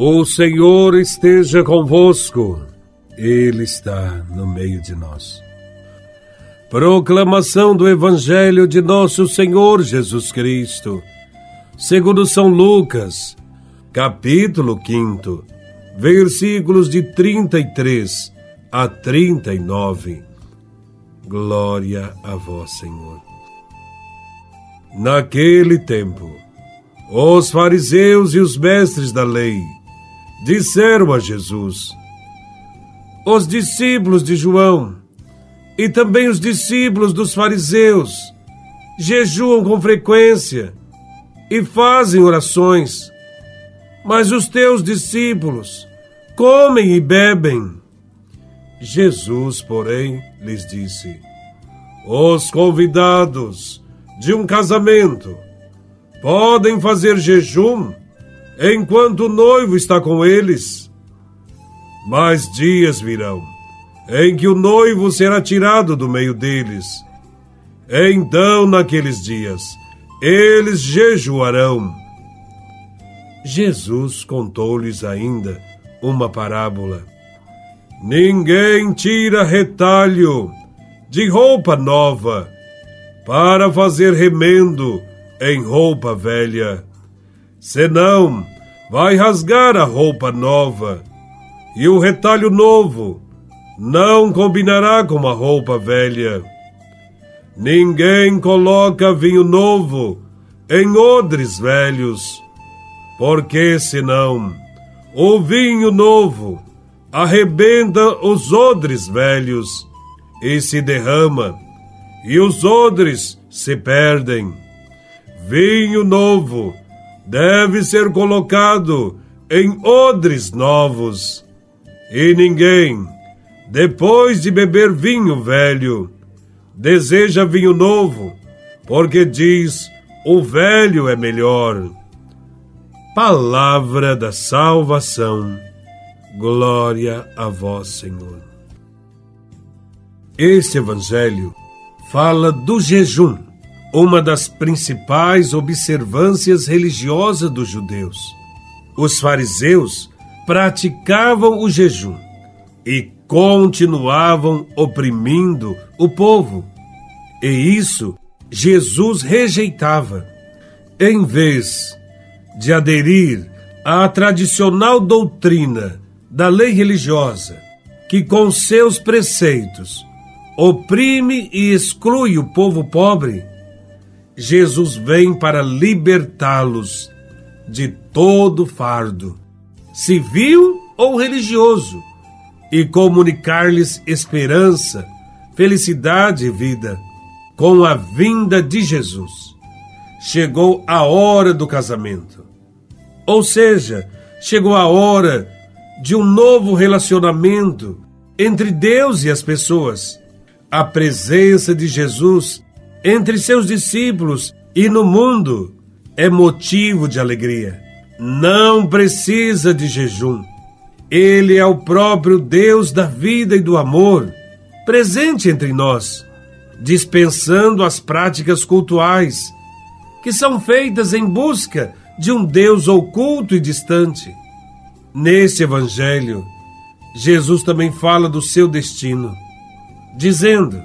O Senhor esteja convosco, Ele está no meio de nós. Proclamação do Evangelho de Nosso Senhor Jesus Cristo, segundo São Lucas, capítulo 5, versículos de 33 a 39. Glória a vós, Senhor. Naquele tempo, os fariseus e os mestres da lei disseram a Jesus: Os discípulos de João e também os discípulos dos fariseus jejuam com frequência e fazem orações, mas os teus discípulos comem e bebem. Jesus, porém, lhes disse: Os convidados de um casamento podem fazer jejum enquanto o noivo está com eles. Mas dias virão em que o noivo será tirado do meio deles. Então, naqueles dias, eles jejuarão. Jesus contou-lhes ainda uma parábola. Ninguém tira retalho de roupa nova para fazer remendo em roupa velha. Senão, vai rasgar a roupa nova, e o retalho novo não combinará com a roupa velha. Ninguém coloca vinho novo em odres velhos, porque senão o vinho novo arrebenta os odres velhos e se derrama, e os odres se perdem. Vinho novo deve ser colocado em odres novos. E ninguém, depois de beber vinho velho, deseja vinho novo, porque diz: o velho é melhor. Palavra da salvação. Glória a vós, Senhor. Este evangelho fala do jejum uma das principais observâncias religiosas dos judeus. Os fariseus praticavam o jejum e continuavam oprimindo o povo. E isso Jesus rejeitava. Em vez de aderir à tradicional doutrina da lei religiosa, que com seus preceitos oprime e exclui o povo pobre, Jesus vem para libertá-los de todo fardo, civil ou religioso, e comunicar-lhes esperança, felicidade e vida. Com a vinda de Jesus, chegou a hora do casamento. Ou seja, chegou a hora de um novo relacionamento entre Deus e as pessoas. A presença de Jesus entre seus discípulos e no mundo é motivo de alegria. Não precisa de jejum. Ele é o próprio Deus da vida e do amor, presente entre nós, dispensando as práticas cultuais, que são feitas em busca de um Deus oculto e distante. Nesse Evangelho, Jesus também fala do seu destino, dizendo: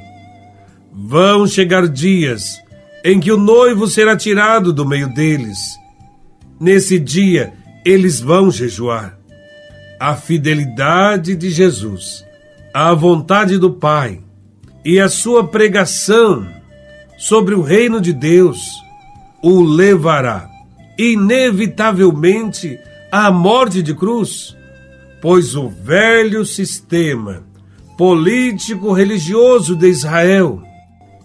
Vão chegar dias em que o noivo será tirado do meio deles. Nesse dia, eles vão jejuar. A fidelidade de Jesus, a vontade do Pai e a sua pregação sobre o reino de Deus o levará inevitavelmente à morte de cruz, pois o velho sistema político-religioso de Israel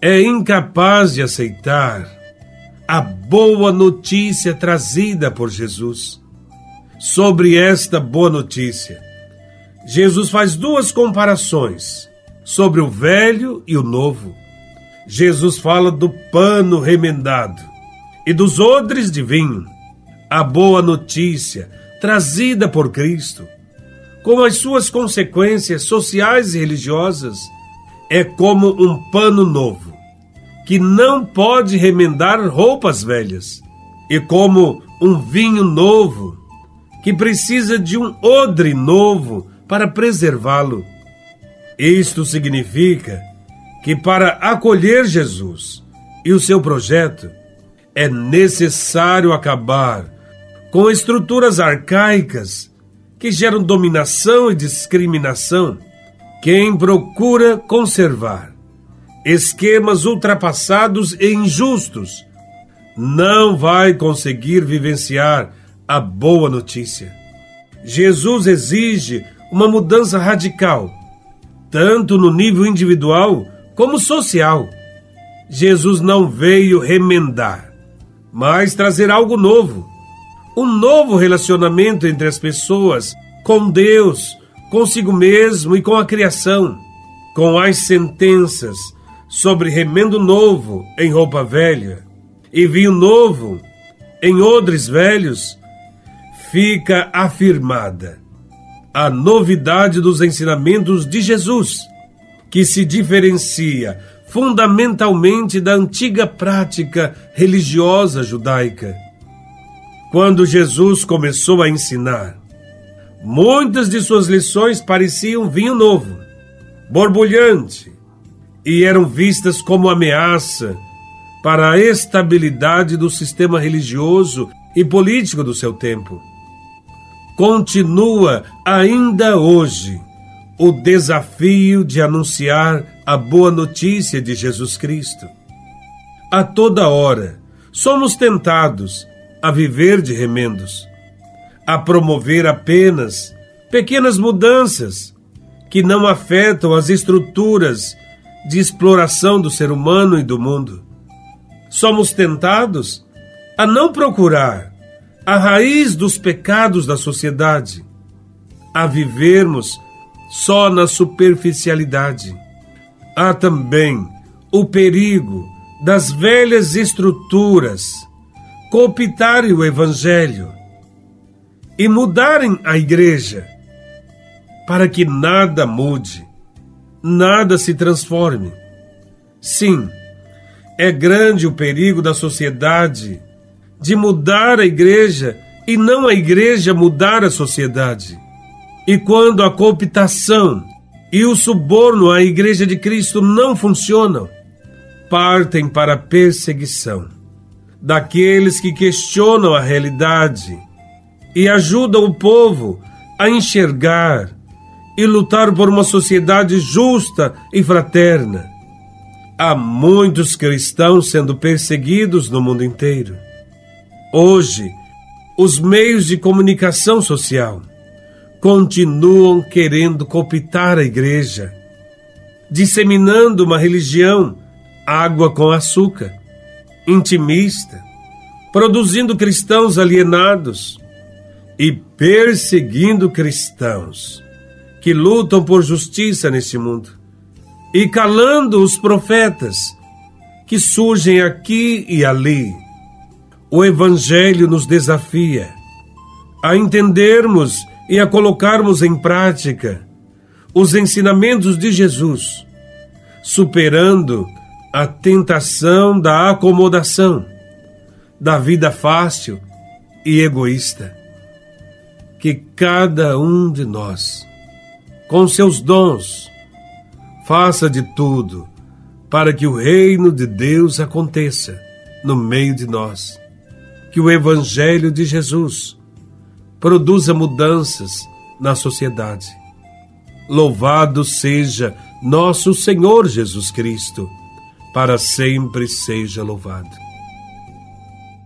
é incapaz de aceitar a boa notícia trazida por Jesus. Sobre esta boa notícia, Jesus faz duas comparações sobre o velho e o novo. Jesus fala do pano remendado e dos odres de vinho. A boa notícia trazida por Cristo, com as suas consequências sociais e religiosas, é como um pano novo que não pode remendar roupas velhas, e como um vinho novo que precisa de um odre novo para preservá-lo. Isto significa que para acolher Jesus e o seu projeto, é necessário acabar com estruturas arcaicas que geram dominação e discriminação. Quem procura conservar esquemas ultrapassados e injustos não vai conseguir vivenciar a boa notícia. Jesus exige uma mudança radical, tanto no nível individual como social. Jesus não veio remendar, mas trazer algo novo. Um novo relacionamento entre as pessoas, com Deus, consigo mesmo e com a criação. Com as sentenças sobre remendo novo em roupa velha e vinho novo em odres velhos, fica afirmada a novidade dos ensinamentos de Jesus, que se diferencia fundamentalmente da antiga prática religiosa judaica. Quando Jesus começou a ensinar, muitas de suas lições pareciam vinho novo, borbulhante, e eram vistas como ameaça para a estabilidade do sistema religioso e político do seu tempo. Continua ainda hoje o desafio de anunciar a boa notícia de Jesus Cristo. A toda hora somos tentados a viver de remendos, a promover apenas pequenas mudanças que não afetam as estruturas de exploração do ser humano e do mundo. Somos tentados a não procurar a raiz dos pecados da sociedade, a vivermos só na superficialidade. Há também o perigo das velhas estruturas cooptarem o Evangelho e mudarem a igreja para que nada mude nada se transforme. Sim, é grande o perigo da sociedade de mudar a igreja e não a igreja mudar a sociedade. E quando a cooptação e o suborno à igreja de Cristo não funcionam, partem para a perseguição daqueles que questionam a realidade e ajudam o povo a enxergar e lutar por uma sociedade justa e fraterna. Há muitos cristãos sendo perseguidos no mundo inteiro. Hoje, os meios de comunicação social continuam querendo cooptar a igreja, disseminando uma religião água com açúcar, intimista, produzindo cristãos alienados e perseguindo cristãos que lutam por justiça neste mundo, e calando os profetas que surgem aqui e ali. O Evangelho nos desafia a entendermos e a colocarmos em prática os ensinamentos de Jesus, superando a tentação da acomodação, da vida fácil e egoísta. Que cada um de nós com seus dons. Faça de tudo para que o reino de Deus aconteça no meio de nós. Que o Evangelho de Jesus produza mudanças na sociedade. Louvado seja nosso Senhor Jesus Cristo, para sempre seja louvado.